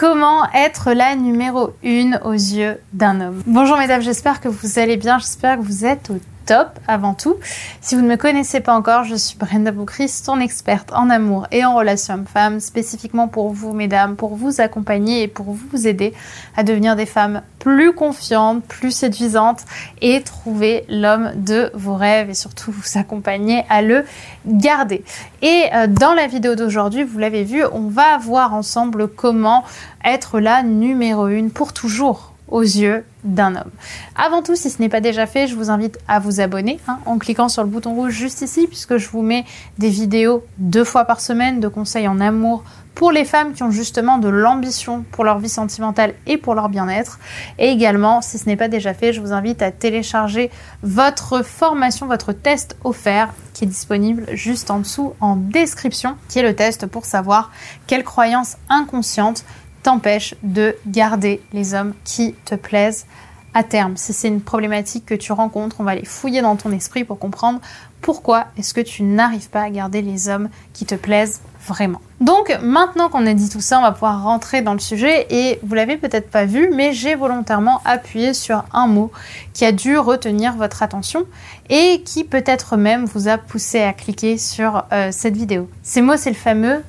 Comment être la numéro une aux yeux d'un homme. Bonjour mesdames, j'espère que vous allez bien, j'espère que vous êtes au top avant tout. Si vous ne me connaissez pas encore, je suis Brenda Boucris, ton experte en amour et en relations hommes-femmes, spécifiquement pour vous mesdames, pour vous accompagner et pour vous aider à devenir des femmes plus confiantes, plus séduisantes et trouver l'homme de vos rêves et surtout vous accompagner à le garder. Et euh, dans la vidéo d'aujourd'hui, vous l'avez vu, on va voir ensemble comment être la numéro une pour toujours aux yeux d'un homme. Avant tout, si ce n'est pas déjà fait, je vous invite à vous abonner hein, en cliquant sur le bouton rouge juste ici, puisque je vous mets des vidéos deux fois par semaine de conseils en amour pour les femmes qui ont justement de l'ambition pour leur vie sentimentale et pour leur bien-être. Et également, si ce n'est pas déjà fait, je vous invite à télécharger votre formation, votre test offert qui est disponible juste en dessous en description, qui est le test pour savoir quelles croyances inconscientes t'empêche de garder les hommes qui te plaisent à terme. Si c'est une problématique que tu rencontres, on va aller fouiller dans ton esprit pour comprendre pourquoi est-ce que tu n'arrives pas à garder les hommes qui te plaisent vraiment. Donc maintenant qu'on a dit tout ça, on va pouvoir rentrer dans le sujet et vous l'avez peut-être pas vu, mais j'ai volontairement appuyé sur un mot qui a dû retenir votre attention et qui peut-être même vous a poussé à cliquer sur euh, cette vidéo. Ces mots, c'est le fameux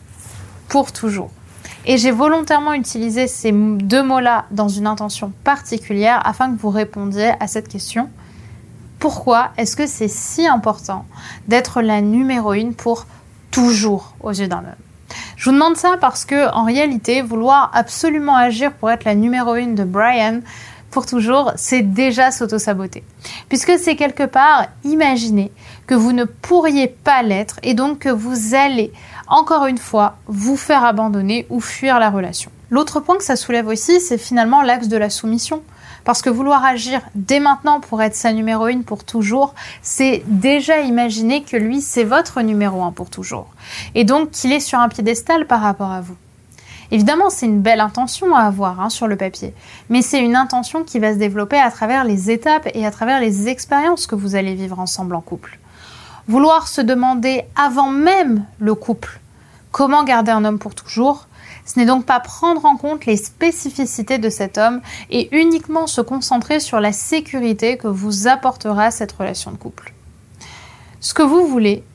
pour toujours. Et j'ai volontairement utilisé ces deux mots-là dans une intention particulière afin que vous répondiez à cette question. Pourquoi est-ce que c'est si important d'être la numéro une pour toujours aux yeux d'un homme? Je vous demande ça parce que, en réalité, vouloir absolument agir pour être la numéro une de Brian pour toujours, c'est déjà s'auto-saboter. Puisque c'est quelque part imaginer que vous ne pourriez pas l'être et donc que vous allez encore une fois, vous faire abandonner ou fuir la relation. L'autre point que ça soulève aussi, c'est finalement l'axe de la soumission. Parce que vouloir agir dès maintenant pour être sa numéro une pour toujours, c'est déjà imaginer que lui, c'est votre numéro un pour toujours. Et donc qu'il est sur un piédestal par rapport à vous. Évidemment, c'est une belle intention à avoir hein, sur le papier, mais c'est une intention qui va se développer à travers les étapes et à travers les expériences que vous allez vivre ensemble en couple. Vouloir se demander avant même le couple Comment garder un homme pour toujours Ce n'est donc pas prendre en compte les spécificités de cet homme et uniquement se concentrer sur la sécurité que vous apportera cette relation de couple. Ce que vous voulez,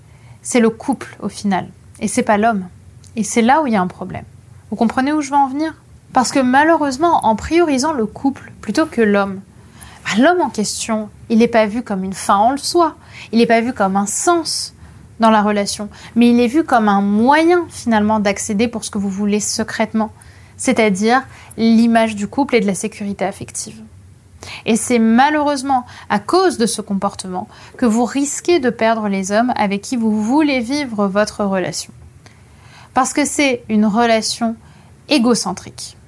c'est le couple au final, et c'est pas l'homme. Et c'est là où il y a un problème. Vous comprenez où je veux en venir? Parce que malheureusement, en priorisant le couple plutôt que l'homme, bah, l'homme en question, il n'est pas vu comme une fin en soi, il n'est pas vu comme un sens, dans la relation, mais il est vu comme un moyen finalement d'accéder pour ce que vous voulez secrètement, c'est-à-dire l'image du couple et de la sécurité affective. Et c'est malheureusement à cause de ce comportement que vous risquez de perdre les hommes avec qui vous voulez vivre votre relation. Parce que c'est une relation égocentrique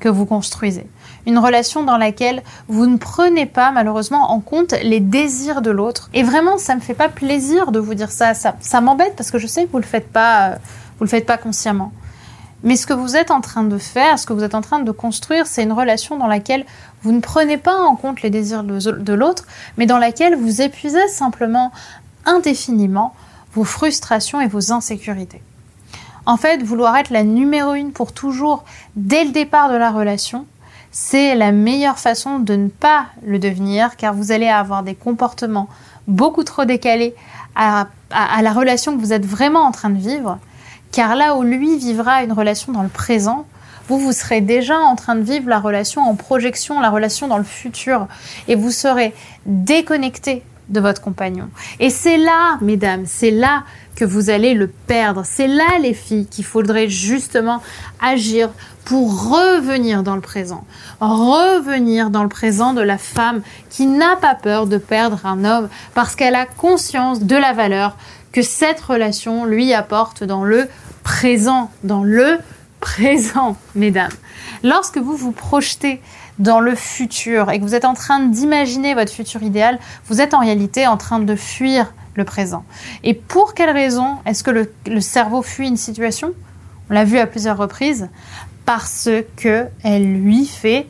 que vous construisez une relation dans laquelle vous ne prenez pas malheureusement en compte les désirs de l'autre. Et vraiment, ça me fait pas plaisir de vous dire ça. Ça, m'embête parce que je sais que vous le faites pas, euh, vous le faites pas consciemment. Mais ce que vous êtes en train de faire, ce que vous êtes en train de construire, c'est une relation dans laquelle vous ne prenez pas en compte les désirs de l'autre, mais dans laquelle vous épuisez simplement indéfiniment vos frustrations et vos insécurités. En fait, vouloir être la numéro une pour toujours dès le départ de la relation, c'est la meilleure façon de ne pas le devenir car vous allez avoir des comportements beaucoup trop décalés à, la relation que vous êtes vraiment en train de vivre. Car là où lui vivra une relation dans le présent, vous, vous serez déjà en train de vivre la relation en projection, la relation dans le futur. Et vous serez déconnecté de votre compagnon. Et c'est là, mesdames, c'est là que vous allez le perdre. C'est là, les filles, qu'il faudrait justement agir pour revenir dans le présent. Revenir dans le présent de la femme qui n'a pas peur de perdre un homme parce qu'elle a conscience de la valeur que cette relation lui apporte dans le présent, dans le présent, mesdames. Lorsque vous vous projetez dans le futur et que vous êtes en train d'imaginer votre futur idéal, vous êtes en réalité en train de fuir le présent. Et pour quelle raison est-ce que le, cerveau fuit une situation? On l'a vu à plusieurs reprises. Parce que elle lui fait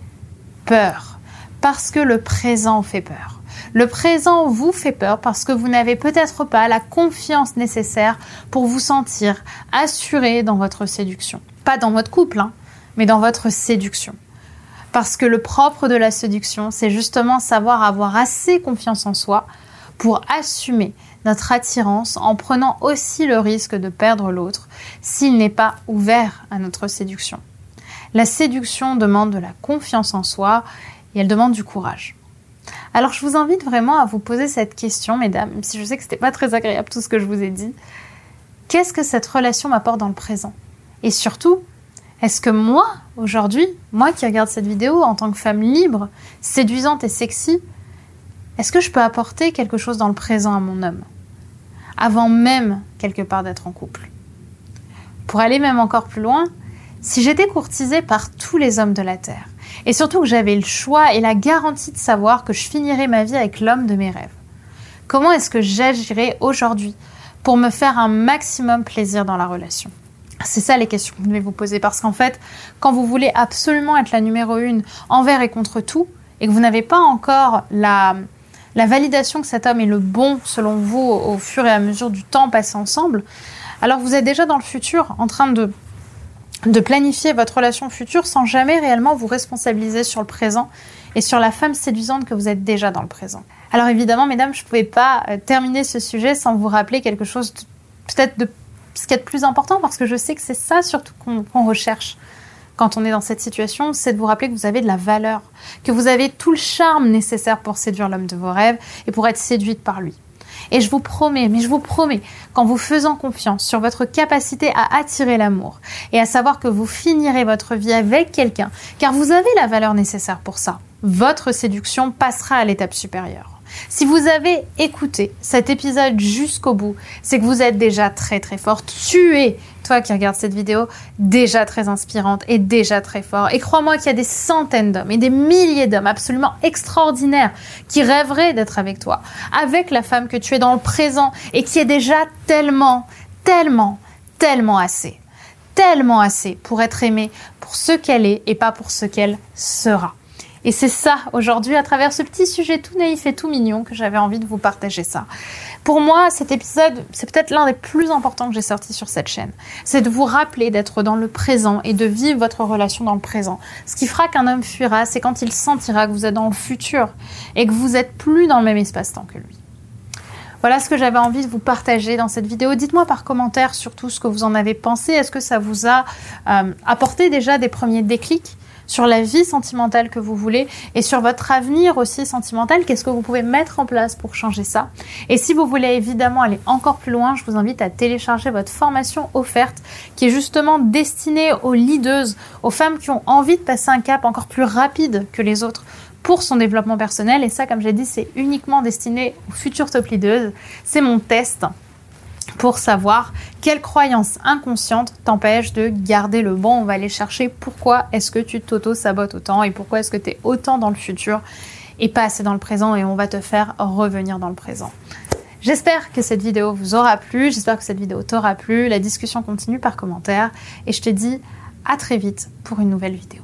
peur. Parce que le présent fait peur. Le présent vous fait peur parce que vous n'avez peut-être pas la confiance nécessaire pour vous sentir assuré dans votre séduction. Pas dans votre couple, hein, mais dans votre séduction. Parce que le propre de la séduction, c'est justement savoir avoir assez confiance en soi pour assumer notre attirance en prenant aussi le risque de perdre l'autre s'il n'est pas ouvert à notre séduction. La séduction demande de la confiance en soi et elle demande du courage. Alors je vous invite vraiment à vous poser cette question, mesdames, même si je sais que ce n'était pas très agréable tout ce que je vous ai dit. Qu'est-ce que cette relation m'apporte dans le présent? Et surtout, est-ce que moi, aujourd'hui, moi qui regarde cette vidéo en tant que femme libre, séduisante et sexy, est-ce que je peux apporter quelque chose dans le présent à mon homme? Avant même, quelque part, d'être en couple. Pour aller même encore plus loin, si j'étais courtisée par tous les hommes de la Terre, et surtout que j'avais le choix et la garantie de savoir que je finirais ma vie avec l'homme de mes rêves, comment est-ce que j'agirais aujourd'hui pour me faire un maximum plaisir dans la relation? C'est ça les questions que vous devez vous poser parce qu'en fait, quand vous voulez absolument être la numéro une envers et contre tout, et que vous n'avez pas encore la, la validation que cet homme est le bon selon vous au fur et à mesure du temps passé ensemble, alors vous êtes déjà dans le futur en train de, de planifier votre relation future sans jamais réellement vous responsabiliser sur le présent et sur la femme séduisante que vous êtes déjà dans le présent. Alors évidemment, mesdames, je ne pouvais pas euh, terminer ce sujet sans vous rappeler quelque chose peut-être de ce qui est de plus important, parce que je sais que c'est ça surtout qu'on recherche quand on est dans cette situation, c'est de vous rappeler que vous avez de la valeur, que vous avez tout le charme nécessaire pour séduire l'homme de vos rêves et pour être séduite par lui. Et je vous promets, mais je vous promets, qu'en vous faisant confiance sur votre capacité à attirer l'amour et à savoir que vous finirez votre vie avec quelqu'un, car vous avez la valeur nécessaire pour ça, votre séduction passera à l'étape supérieure. Si vous avez écouté cet épisode jusqu'au bout, c'est que vous êtes déjà très très forte. Tu es, toi qui regardes cette vidéo, déjà très inspirante et déjà très fort. Et crois-moi qu'il y a des centaines d'hommes et des milliers d'hommes absolument extraordinaires qui rêveraient d'être avec toi, avec la femme que tu es dans le présent et qui est déjà tellement, tellement, tellement assez tellement assez pour être aimée pour ce qu'elle est et pas pour ce qu'elle sera. Et c'est ça, aujourd'hui, à travers ce petit sujet tout naïf et tout mignon, que j'avais envie de vous partager ça. Pour moi, cet épisode, c'est peut-être l'un des plus importants que j'ai sorti sur cette chaîne. C'est de vous rappeler d'être dans le présent et de vivre votre relation dans le présent. Ce qui fera qu'un homme fuira, c'est quand il sentira que vous êtes dans le futur et que vous êtes plus dans le même espace-temps que lui. Voilà ce que j'avais envie de vous partager dans cette vidéo. Dites-moi par commentaire surtout ce que vous en avez pensé. Est-ce que ça vous a euh, apporté déjà des premiers déclics? Sur la vie sentimentale que vous voulez et sur votre avenir aussi sentimental. Qu'est-ce que vous pouvez mettre en place pour changer ça? Et si vous voulez évidemment aller encore plus loin, je vous invite à télécharger votre formation offerte qui est justement destinée aux leaders, aux femmes qui ont envie de passer un cap encore plus rapide que les autres pour son développement personnel. Et ça, comme j'ai dit, c'est uniquement destiné aux futures top leaders. C'est mon test pour savoir quelle croyance inconsciente t'empêche de garder le bon. On va aller chercher pourquoi est-ce que tu t'auto-sabotes autant et pourquoi est-ce que tu es autant dans le futur et pas assez dans le présent et on va te faire revenir dans le présent. J'espère que cette vidéo vous aura plu, j'espère que cette vidéo t'aura plu. La discussion continue par commentaire et je te dis à très vite pour une nouvelle vidéo.